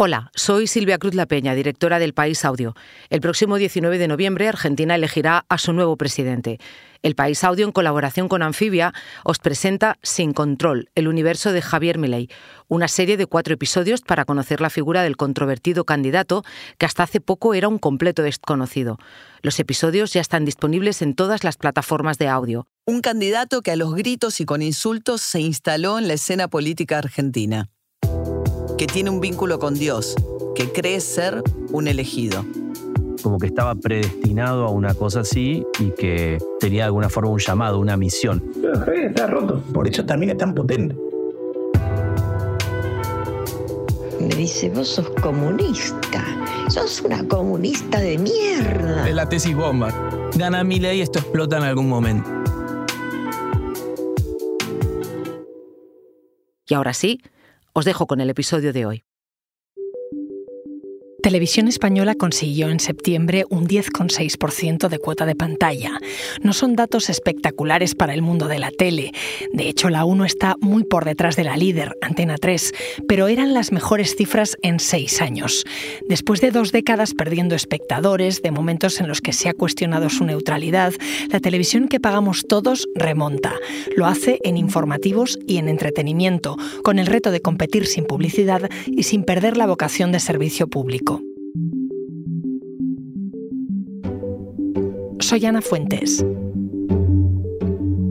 Hola, soy Silvia Cruz La Peña, directora del País Audio. El próximo 19 de noviembre Argentina elegirá a su nuevo presidente. El País Audio, en colaboración con Anfibia, os presenta Sin Control, el universo de Javier Milei, una serie de cuatro episodios para conocer la figura del controvertido candidato que hasta hace poco era un completo desconocido. Los episodios ya están disponibles en todas las plataformas de audio. Un candidato que a los gritos y con insultos se instaló en la escena política argentina que tiene un vínculo con Dios, que cree ser un elegido. Como que estaba predestinado a una cosa así y que tenía de alguna forma un llamado, una misión. Pero Javier está roto, por eso también es tan potente. Me dice, vos sos comunista, sos una comunista de mierda. Es la tesis bomba. Gana mi ley y esto explota en algún momento. Y ahora sí, os dejo con el episodio de hoy. Televisión Española consiguió en septiembre un 10,6% de cuota de pantalla. No son datos espectaculares para el mundo de la tele. De hecho, la 1 está muy por detrás de la líder, Antena 3, pero eran las mejores cifras en seis años. Después de dos décadas perdiendo espectadores, de momentos en los que se ha cuestionado su neutralidad, la televisión que pagamos todos remonta. Lo hace en informativos y en entretenimiento, con el reto de competir sin publicidad y sin perder la vocación de servicio público. Soy Ana Fuentes.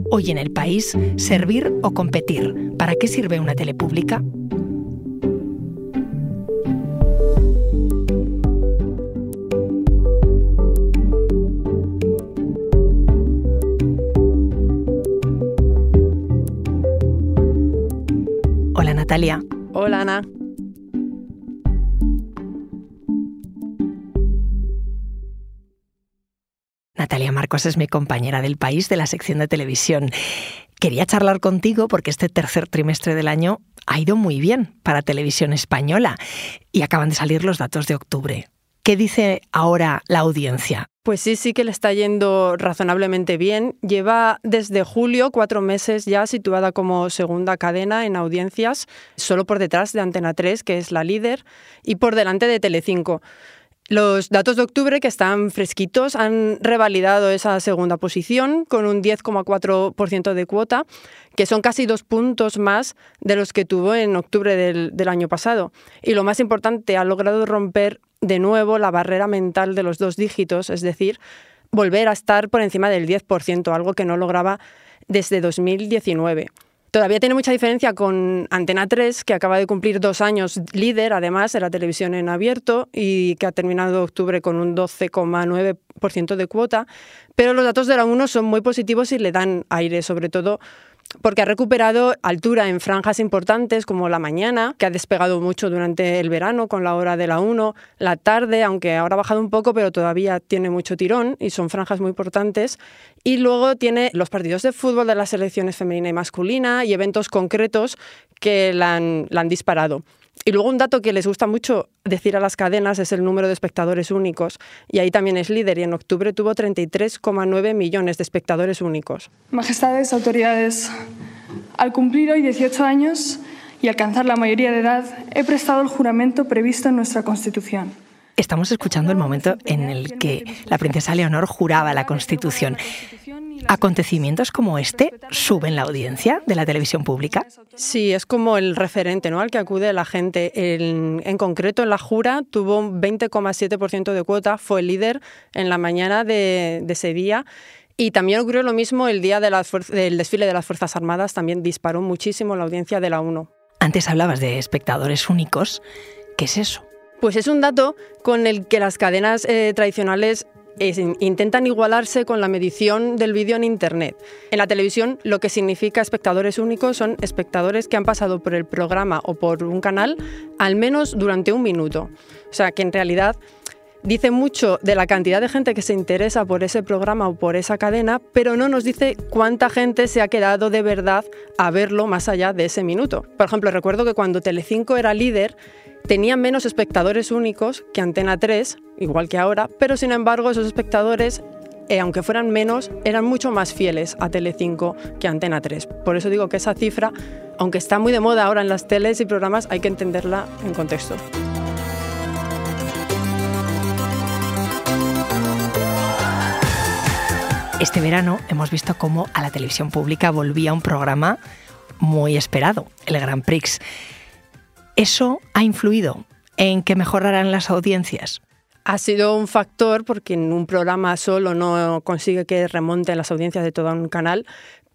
Hoy en el país, servir o competir. ¿Para qué sirve una tele pública? Hola Natalia. Hola Ana. Natalia Marcos es mi compañera del país de la sección de televisión. Quería charlar contigo porque este tercer trimestre del año ha ido muy bien para televisión española y acaban de salir los datos de octubre. ¿Qué dice ahora la audiencia? Pues sí, sí que le está yendo razonablemente bien. Lleva desde julio cuatro meses ya situada como segunda cadena en audiencias, solo por detrás de Antena 3, que es la líder, y por delante de Telecinco. Los datos de octubre, que están fresquitos, han revalidado esa segunda posición con un 10,4% de cuota, que son casi dos puntos más de los que tuvo en octubre del, del, año pasado. Y lo más importante, ha logrado romper de nuevo la barrera mental de los dos dígitos, es decir, volver a estar por encima del 10%, algo que no lograba desde 2019. Todavía tiene mucha diferencia con Antena 3, que acaba de cumplir dos años líder, además, de la televisión en abierto y que ha terminado octubre con un 12,9% de cuota. Pero los datos de la 1 son muy positivos y le dan aire, sobre todo porque ha recuperado altura en franjas importantes como la mañana, que ha despegado mucho durante el verano con la hora de la 1, la tarde, aunque ahora ha bajado un poco, pero todavía tiene mucho tirón y son franjas muy importantes. Y luego tiene los partidos de fútbol de las selecciones femenina y masculina y eventos concretos que la han, la han disparado. Y luego un dato que les gusta mucho decir a las cadenas es el número de espectadores únicos. Y ahí también es líder y en octubre tuvo 33,9 millones de espectadores únicos. Majestades, autoridades, al cumplir hoy 18 años y alcanzar la mayoría de edad, he prestado el juramento previsto en nuestra Constitución. Estamos escuchando el momento en el que la princesa Leonor juraba la Constitución. ¿Acontecimientos como este suben la audiencia de la televisión pública? Sí, es como el referente ¿no? al que acude la gente. En, en concreto, en la jura tuvo un 20,7% de cuota, fue el líder en la mañana de, de ese día. Y también ocurrió lo mismo el día de del desfile de las Fuerzas Armadas, también disparó muchísimo la audiencia de la 1. Antes hablabas de espectadores únicos. ¿Qué es eso? Pues es un dato con el que las cadenas eh, tradicionales intentan igualarse con la medición del vídeo en Internet. En la televisión lo que significa espectadores únicos son espectadores que han pasado por el programa o por un canal al menos durante un minuto. O sea que en realidad dice mucho de la cantidad de gente que se interesa por ese programa o por esa cadena, pero no nos dice cuánta gente se ha quedado de verdad a verlo más allá de ese minuto. Por ejemplo, recuerdo que cuando Telecinco era líder, tenía menos espectadores únicos que Antena 3, igual que ahora, pero sin embargo esos espectadores, eh, aunque fueran menos, eran mucho más fieles a Telecinco que Antena 3. Por eso digo que esa cifra, aunque está muy de moda ahora en las teles y programas, hay que entenderla en contexto. Este verano hemos visto cómo a la televisión pública volvía un programa muy esperado, el Gran Prix. ¿Eso ha influido en que mejorarán las audiencias? Ha sido un factor porque en un programa solo no consigue que remonten las audiencias de todo un canal,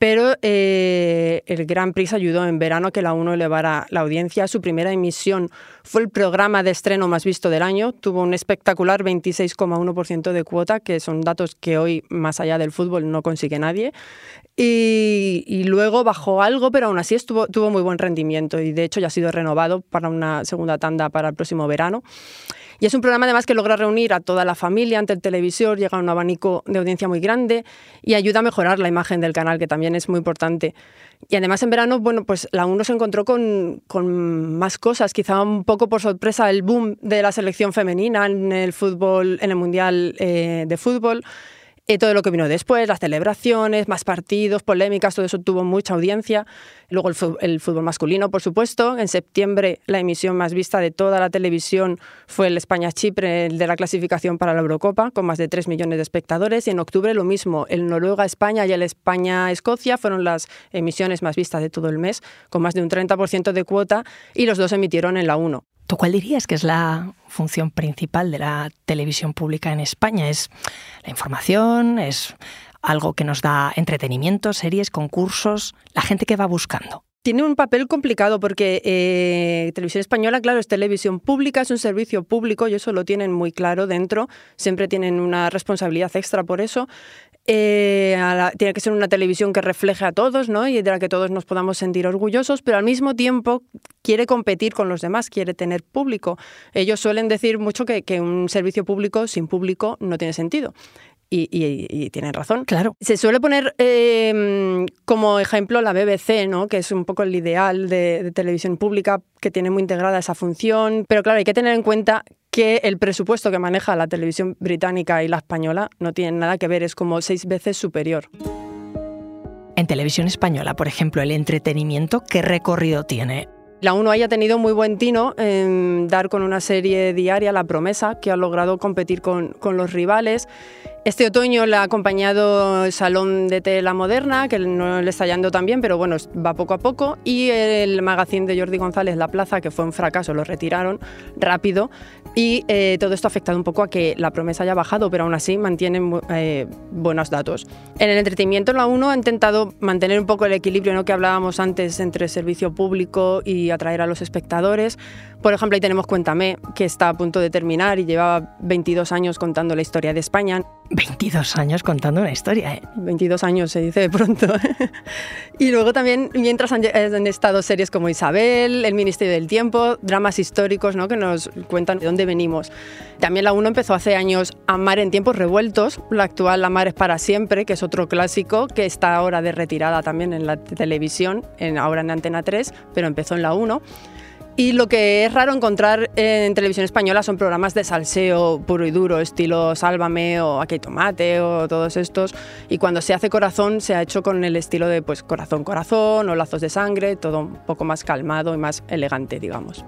pero eh, el Grand Prix ayudó en verano a que la 1 elevara la audiencia. Su primera emisión fue el programa de estreno más visto del año. Tuvo un espectacular 26,1% de cuota, que son datos que hoy, más allá del fútbol, no consigue nadie. Y, luego bajó algo, pero aún así estuvo, tuvo muy buen rendimiento y de hecho ya ha sido renovado para una segunda tanda para el próximo verano. Y es un programa además que logra reunir a toda la familia ante el televisor, llega a un abanico de audiencia muy grande y ayuda a mejorar la imagen del canal, que también es muy importante. Y además en verano, bueno, pues la 1 se encontró con, con, más cosas, quizá un poco por sorpresa el boom de la selección femenina en el fútbol, en el Mundial eh, de Fútbol. Y todo lo que vino después, las celebraciones, más partidos, polémicas, todo eso tuvo mucha audiencia. Luego el fútbol, masculino, por supuesto. En septiembre la emisión más vista de toda la televisión fue el España-Chipre, el de la clasificación para la Eurocopa, con más de 3 millones de espectadores. Y en octubre lo mismo, el Noruega-España y el España-Escocia fueron las emisiones más vistas de todo el mes, con más de un 30% de cuota, y los dos emitieron en la 1. ¿Tú cuál dirías que es la función principal de la televisión pública en España? ¿Es la información? ¿Es algo que nos da entretenimiento, series, concursos? ¿La gente que va buscando? Tiene un papel complicado porque eh, Televisión Española, claro, es televisión pública, es un servicio público y eso lo tienen muy claro dentro, siempre tienen una responsabilidad extra por eso. Eh, tiene que ser una televisión que refleje a todos ¿no? y de la que todos nos podamos sentir orgullosos, pero al mismo tiempo quiere competir con los demás, quiere tener público. Ellos suelen decir mucho que, que un servicio público sin público no tiene sentido. Y, tienen razón. Claro. Se suele poner em, como ejemplo la BBC, ¿no? que es un poco el ideal de, televisión pública, que tiene muy integrada esa función. Pero claro, hay que tener en cuenta que el presupuesto que maneja la televisión británica y la española no tienen nada que ver, es como seis veces superior. En televisión española, por ejemplo, el entretenimiento, ¿qué recorrido tiene? La 1 haya tenido muy buen tino en dar con una serie diaria, La Promesa, que ha logrado competir con, con los rivales este otoño le ha acompañado el Salón de Tela Moderna, que no le está yendo tan bien, pero bueno, va poco a poco. Y el magazine de Jordi González, La Plaza, que fue un fracaso, lo retiraron rápido. Y eh, todo esto ha afectado un poco a que la promesa haya bajado, pero aún así mantienen eh, buenos datos. En el entretenimiento, la 1 ha intentado mantener un poco el equilibrio ¿no? que hablábamos antes entre servicio público y atraer a los espectadores. Por ejemplo, ahí tenemos Cuéntame, que está a punto de terminar y lleva 22 años contando la historia de España. 22 años contando una historia, ¿eh? 22 años se dice de pronto. y luego también, mientras han, estado series como Isabel, El Ministerio del Tiempo, dramas históricos ¿no? que nos cuentan de dónde venimos. También la 1 empezó hace años Amar en tiempos revueltos, la actual Amar es para siempre, que es otro clásico que está ahora de retirada también en la televisión, en, ahora en Antena 3, pero empezó en la 1. Y lo que es raro encontrar en televisión española son programas de salseo puro y duro, estilo Sálvame o Aquí tomate o todos estos. Y cuando se hace corazón, se ha hecho con el estilo de pues corazón, corazón o lazos de sangre, todo un poco más calmado y más elegante, digamos.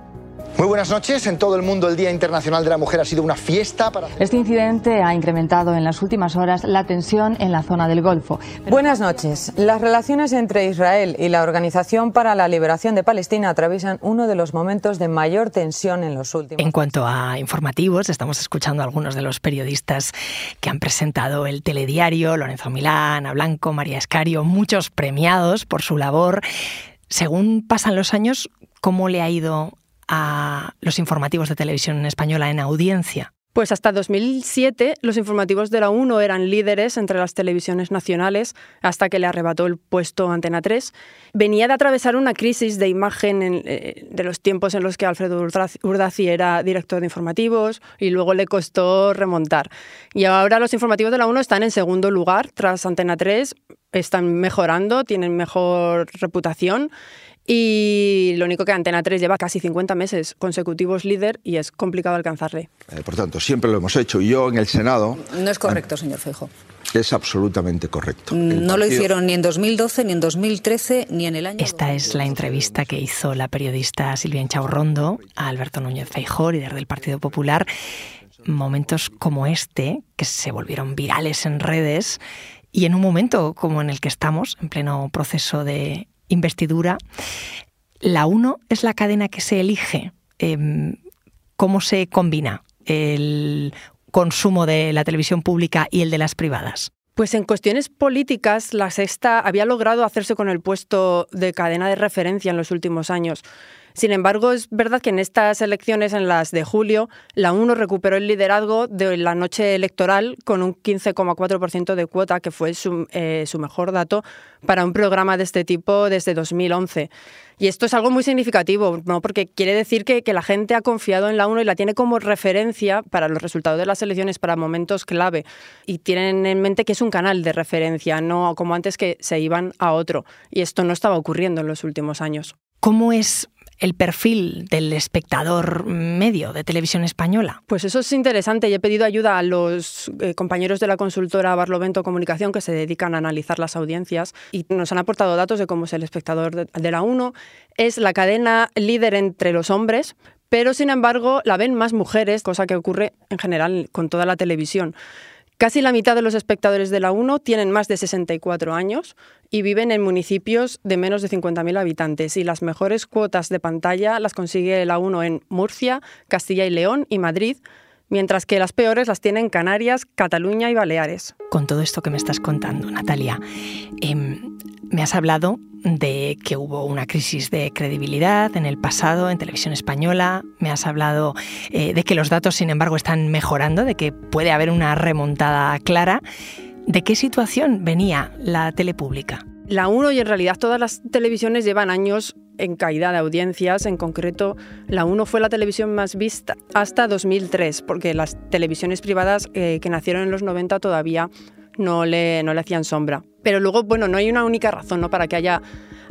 Muy buenas noches. En todo el mundo el Día Internacional de la Mujer ha sido una fiesta para... Este incidente ha incrementado en las últimas horas la tensión en la zona del Golfo. Buenas noches. Las relaciones entre Israel y la Organización para la Liberación de Palestina atraviesan uno de los momentos de mayor tensión en los últimos En cuanto a informativos, estamos escuchando a algunos de los periodistas que han presentado el telediario, Lorenzo Milán, A Blanco, María Escario, muchos premiados por su labor. Según pasan los años, ¿cómo le ha ido a los informativos de televisión española en audiencia? Pues hasta 2007 los informativos de la 1 eran líderes entre las televisiones nacionales hasta que le arrebató el puesto Antena 3. Venía de atravesar una crisis de imagen eh, de los tiempos en los que Alfredo Urdaci era director de informativos y luego le costó remontar. Y ahora los informativos de la 1 están en segundo lugar tras Antena 3, están mejorando, tienen mejor reputación y lo único que Antena 3 lleva casi 50 meses consecutivos líder y es complicado alcanzarle. Eh, por tanto, siempre lo hemos hecho. Y yo en el Senado... No es correcto, señor Feijo. Es absolutamente correcto. no lo hicieron ni en 2012, ni en 2013, ni en el año. Esta es la entrevista que hizo la periodista Silvia Enchaurrondo a Alberto Núñez Feijóo, líder del Partido Popular. Momentos como este, que se volvieron virales en redes, Y en un momento como en el que estamos, en pleno proceso de investidura, la 1 es la cadena que se elige. Em, ¿Cómo se combina el consumo de la televisión pública y el de las privadas? Pues en cuestiones políticas, la sexta había logrado hacerse con el puesto de cadena de referencia en los últimos años. Sin embargo, es verdad que en estas elecciones, en las de julio, la 1 recuperó el liderazgo de la noche electoral con un 15,4% de cuota, que fue su, eh, su, mejor dato para un programa de este tipo desde 2011. Y esto es algo muy significativo, ¿no? porque quiere decir que, que la gente ha confiado en la 1 y la tiene como referencia para los resultados de las elecciones, para momentos clave. Y tienen en mente que es un canal de referencia, no como antes que se iban a otro. Y esto no estaba ocurriendo en los últimos años. ¿Cómo es el perfil del espectador medio de televisión española? Pues eso es interesante y he pedido ayuda a los eh, compañeros de la consultora Barlovento Comunicación que se dedican a analizar las audiencias y nos han aportado datos de cómo es el espectador de, de la 1. Es la cadena líder entre los hombres, pero sin embargo la ven más mujeres, cosa que ocurre en general con toda la televisión. Casi la mitad de los espectadores de la 1 tienen más de 64 años y viven en municipios de menos de 50.000 habitantes. Y las mejores cuotas de pantalla las consigue la 1 en Murcia, Castilla y León y Madrid, mientras que las peores las tienen Canarias, Cataluña y Baleares. Con todo esto que me estás contando, Natalia, eh, me has hablado de que hubo una crisis de credibilidad en el pasado en televisión española, me has hablado eh, de que los datos, sin embargo, están mejorando, de que puede haber una remontada clara. ¿De qué situación venía la tele pública? La 1 y en realidad todas las televisiones llevan años en caída de audiencias. En concreto, la 1 fue la televisión más vista hasta 2003, porque las televisiones privadas eh, que nacieron en los 90 todavía no le, no le hacían sombra. Pero luego, bueno, no hay una única razón ¿no? para que haya,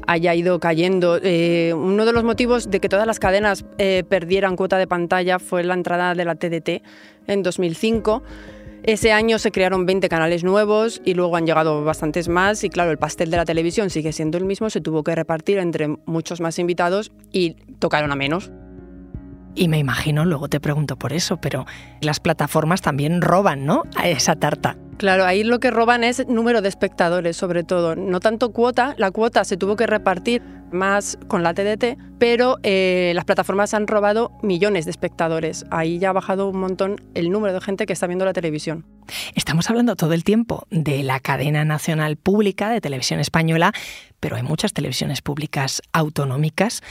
haya ido cayendo. Eh, uno de los motivos de que todas las cadenas eh, perdieran cuota de pantalla fue la entrada de la TDT en 2005. Ese año se crearon 20 canales nuevos y luego han llegado bastantes más y claro, el pastel de la televisión sigue siendo el mismo, se tuvo que repartir entre muchos más invitados y tocaron a menos. Y me imagino, luego te pregunto por eso, pero las plataformas también roban, ¿no? A esa tarta. Claro, ahí lo que roban es número de espectadores, sobre todo. No tanto cuota, la cuota se tuvo que repartir más con la TDT, pero eh, las plataformas han robado millones de espectadores. Ahí ya ha bajado un montón el número de gente que está viendo la televisión. Estamos hablando todo el tiempo de la cadena nacional pública de televisión española, pero hay muchas televisiones públicas autonómicas.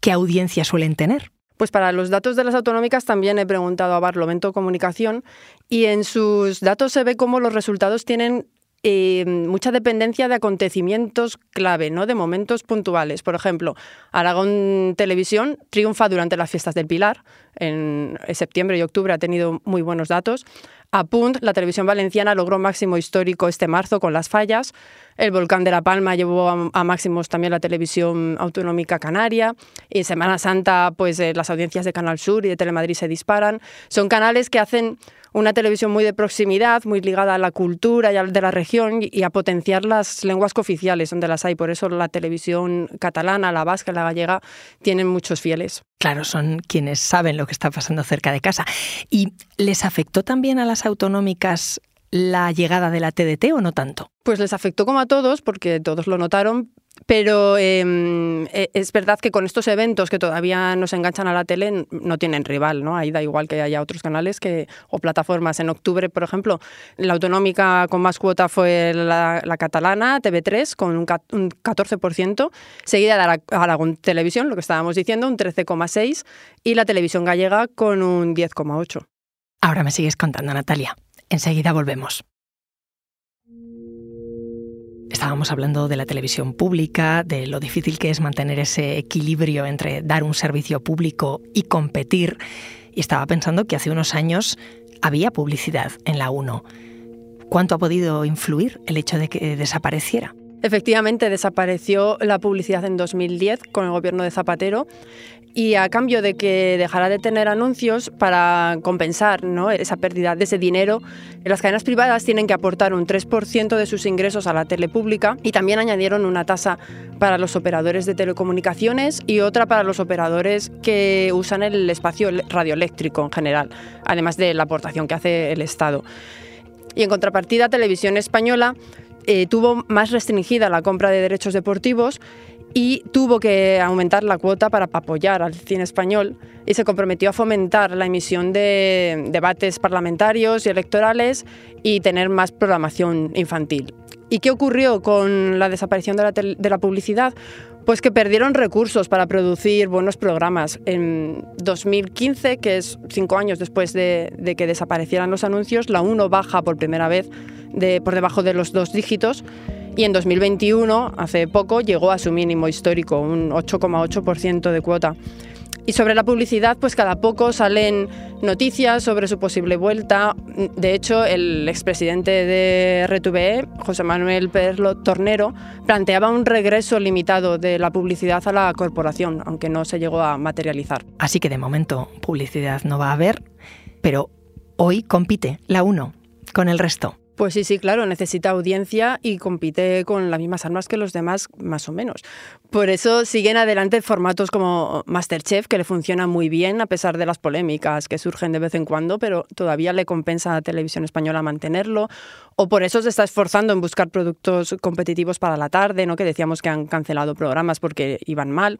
¿Qué audiencia suelen tener? Pues para los datos de las autonómicas también he preguntado a Barlovento Comunicación y en sus datos se ve cómo los resultados tienen eh, mucha dependencia de acontecimientos clave, ¿no? de momentos puntuales. Por ejemplo, Aragón Televisión triunfa durante las fiestas del Pilar. En septiembre y octubre ha tenido muy buenos datos. Apunt, la televisión valenciana logró máximo histórico este marzo con las fallas. El volcán de La Palma llevó a, máximos también la televisión autonómica canaria. Y en Semana Santa, pues eh, las audiencias de Canal Sur y de Telemadrid se disparan. Son canales que hacen una televisión muy de proximidad, muy ligada a la cultura y de la región y a potenciar las lenguas cooficiales donde las hay. Por eso la televisión catalana, la vasca, la gallega tienen muchos fieles. Claro, son quienes saben lo que está pasando cerca de casa. ¿Y les afectó también a las autonómicas la llegada de la TDT o no tanto? Pues les afectó como a todos, porque todos lo notaron, pero em, e, es verdad que con estos eventos que todavía nos enganchan a la tele no tienen rival, ¿no? Ahí da igual que haya otros canales que, o plataformas. En octubre, por ejemplo, la autonómica con más cuota fue la, catalana, TV3, con un, 14%, seguida de Aragón Televisión, lo que estábamos diciendo, un 13,6%, y la televisión gallega con un 10,8%. Ahora me sigues contando, Natalia. Enseguida volvemos. Estábamos hablando de la televisión pública, de lo difícil que es mantener ese equilibrio entre dar un servicio público y competir. Y estaba pensando que hace unos años había publicidad en la 1. ¿Cuánto ha podido influir el hecho de que desapareciera? Efectivamente, desapareció la publicidad en 2010 con el gobierno de Zapatero y a cambio de que dejara de tener anuncios para compensar esa pérdida de ese dinero, las cadenas privadas tienen que aportar un 3% de sus ingresos a la tele pública y también añadieron una tasa para los operadores de telecomunicaciones y otra para los operadores que usan el espacio radioeléctrico en general, además de la aportación que hace el Estado. Y en contrapartida, Televisión Española eh, tuvo más restringida la compra de derechos deportivos y tuvo que aumentar la cuota para apoyar al cine español y se comprometió a fomentar la emisión de debates parlamentarios y electorales y tener más programación infantil. ¿Y qué ocurrió con la desaparición de la, publicidad? Pues que perdieron recursos para producir buenos programas. En 2015, que es cinco años después de, de que desaparecieran los anuncios, la 1 baja por primera vez de, por debajo de los dos dígitos y en 2021, hace poco, llegó a su mínimo histórico, un 8,8% de cuota. Y sobre la publicidad, pues cada poco salen noticias sobre su posible vuelta. De hecho, el expresidente de RTVE, José Manuel Perlo Tornero, planteaba un regreso limitado de la publicidad a la corporación, aunque no se llegó a materializar. Así que de momento publicidad no va a haber, pero hoy compite la 1 con el resto. Pues sí, sí, claro, necesita audiencia y compite con las mismas armas que los demás, más o menos. Por eso siguen adelante formatos como Masterchef, que le funciona muy bien a pesar de las polémicas que surgen de vez en cuando, pero todavía le compensa a Televisión Española mantenerlo. O por eso se está esforzando en buscar productos competitivos para la tarde, ¿no? que decíamos que han cancelado programas porque iban mal.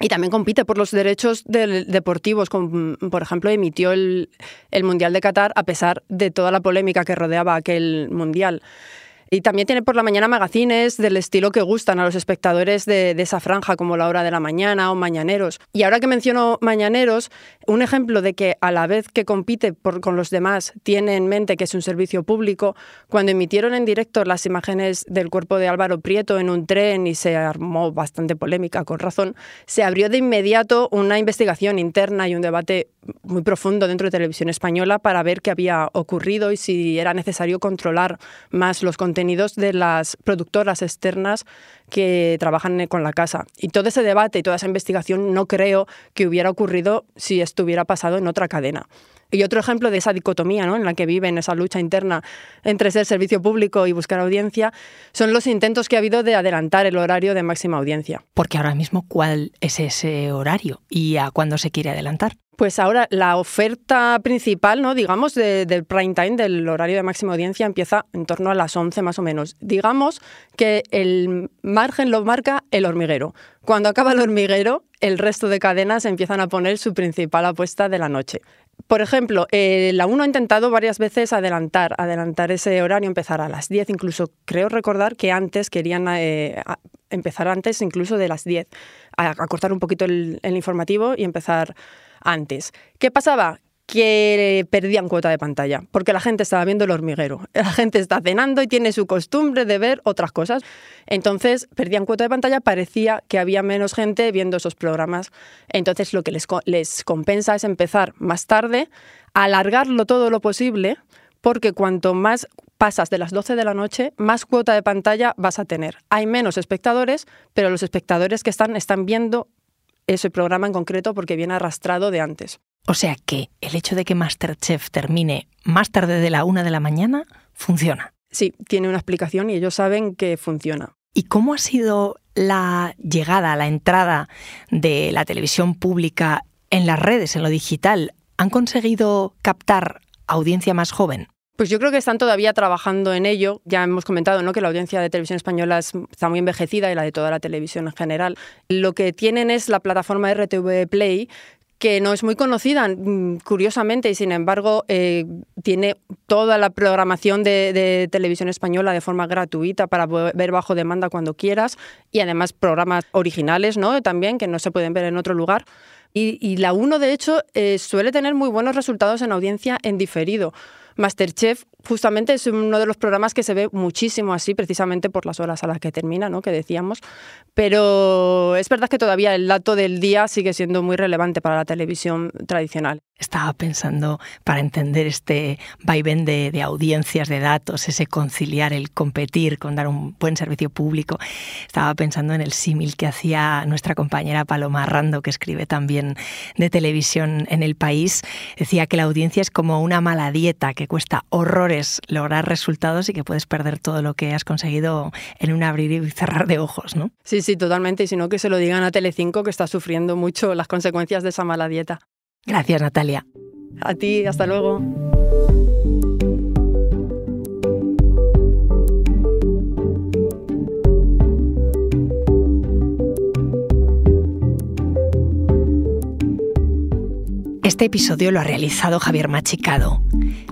Y también compite por los derechos deportivos, como, por ejemplo, emitió el, el Mundial de Qatar a pesar de toda la polémica que rodeaba aquel Mundial. Y también tiene por la mañana magazines del estilo que gustan a los espectadores de, esa franja, como La Hora de la Mañana o Mañaneros. Y ahora que menciono Mañaneros, un ejemplo de que a la vez que compite por, con los demás tiene en mente que es un servicio público, cuando emitieron en directo las imágenes del cuerpo de Álvaro Prieto en un tren y se armó bastante polémica, con razón, se abrió de inmediato una investigación interna y un debate muy profundo dentro de Televisión Española para ver qué había ocurrido y si era necesario controlar más los contenidos de las productoras externas que trabajan con la casa. Y todo ese debate y toda esa investigación no creo que hubiera ocurrido si estuviera pasado en otra cadena. Y otro ejemplo de esa dicotomía ¿no? en la que viven, esa lucha interna entre ser servicio público y buscar audiencia, son los intentos que ha habido de adelantar el horario de máxima audiencia. Porque ahora mismo, ¿cuál es ese horario y a cuándo se quiere adelantar? Pues ahora la oferta principal, ¿no? digamos, de, del prime time, del horario de máxima audiencia, empieza en torno a las 11 más o menos. Digamos que el margen lo marca el hormiguero. Cuando acaba el hormiguero, el resto de cadenas empiezan a poner su principal apuesta de la noche. Por ejemplo, eh, la 1 ha intentado varias veces adelantar, adelantar ese horario, empezar a las 10, incluso creo recordar que antes querían eh, empezar antes incluso de las 10, a, cortar un poquito el informativo y empezar antes. ¿Qué pasaba? que perdían cuota de pantalla, porque la gente estaba viendo el hormiguero. La gente está cenando y tiene su costumbre de ver otras cosas. Entonces, perdían cuota de pantalla, parecía que había menos gente viendo esos programas. Entonces, lo que les, les compensa es empezar más tarde, alargarlo todo lo posible, porque cuanto más pasas de las 12 de la noche, más cuota de pantalla vas a tener. Hay menos espectadores, pero los espectadores que están están viendo ese programa en concreto porque viene arrastrado de antes. O sea que el hecho de que Masterchef termine más tarde de la una de la mañana funciona. Sí, tiene una explicación y ellos saben que funciona. ¿Y cómo ha sido la llegada, la entrada de la televisión pública en las redes, en lo digital? ¿Han conseguido captar audiencia más joven? Pues yo creo que están todavía trabajando en ello. Ya hemos comentado ¿no? que la audiencia de televisión española está muy envejecida y la de toda la televisión en general. Lo que tienen es la plataforma RTV Play, que no es muy conocida, mm, curiosamente, y sin embargo eh, tiene toda la programación de, televisión española de forma gratuita para ver bajo demanda cuando quieras, y además programas originales ¿no? también que no se pueden ver en otro lugar. Y, y la 1, de hecho, eh, suele tener muy buenos resultados en audiencia en diferido. Masterchef justamente es uno de los programas que se ve muchísimo así, precisamente por las horas a las que termina, ¿no? que decíamos. Pero es verdad que todavía el dato del día sigue siendo muy relevante para la televisión tradicional. Estaba pensando, para entender este vaivén de, de audiencias, de datos, ese conciliar, el competir con dar un buen servicio público, estaba pensando en el símil que hacía nuestra compañera Paloma Rando, que escribe también de televisión en el país. Decía que la audiencia es como una mala dieta que cuesta horrores lograr resultados y que puedes perder todo lo que has conseguido en un abrir y cerrar de ojos, ¿no? Sí, sí, totalmente. Y si no, que se lo digan a Telecinco, que está sufriendo mucho las consecuencias de esa mala dieta. Gracias, Natalia. A ti, hasta luego. Este episodio lo ha realizado Javier Machicado.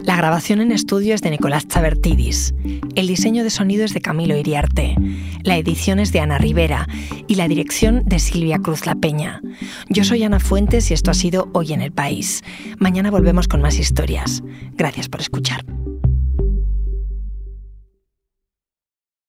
La grabación en estudio es de Nicolás Chabertidis. El diseño de sonido es de Camilo Iriarte. La edición es de Ana Rivera y la dirección de Silvia Cruz La Peña. Yo soy Ana Fuentes y esto ha sido Hoy en el País. Mañana volvemos con más historias. Gracias por escuchar.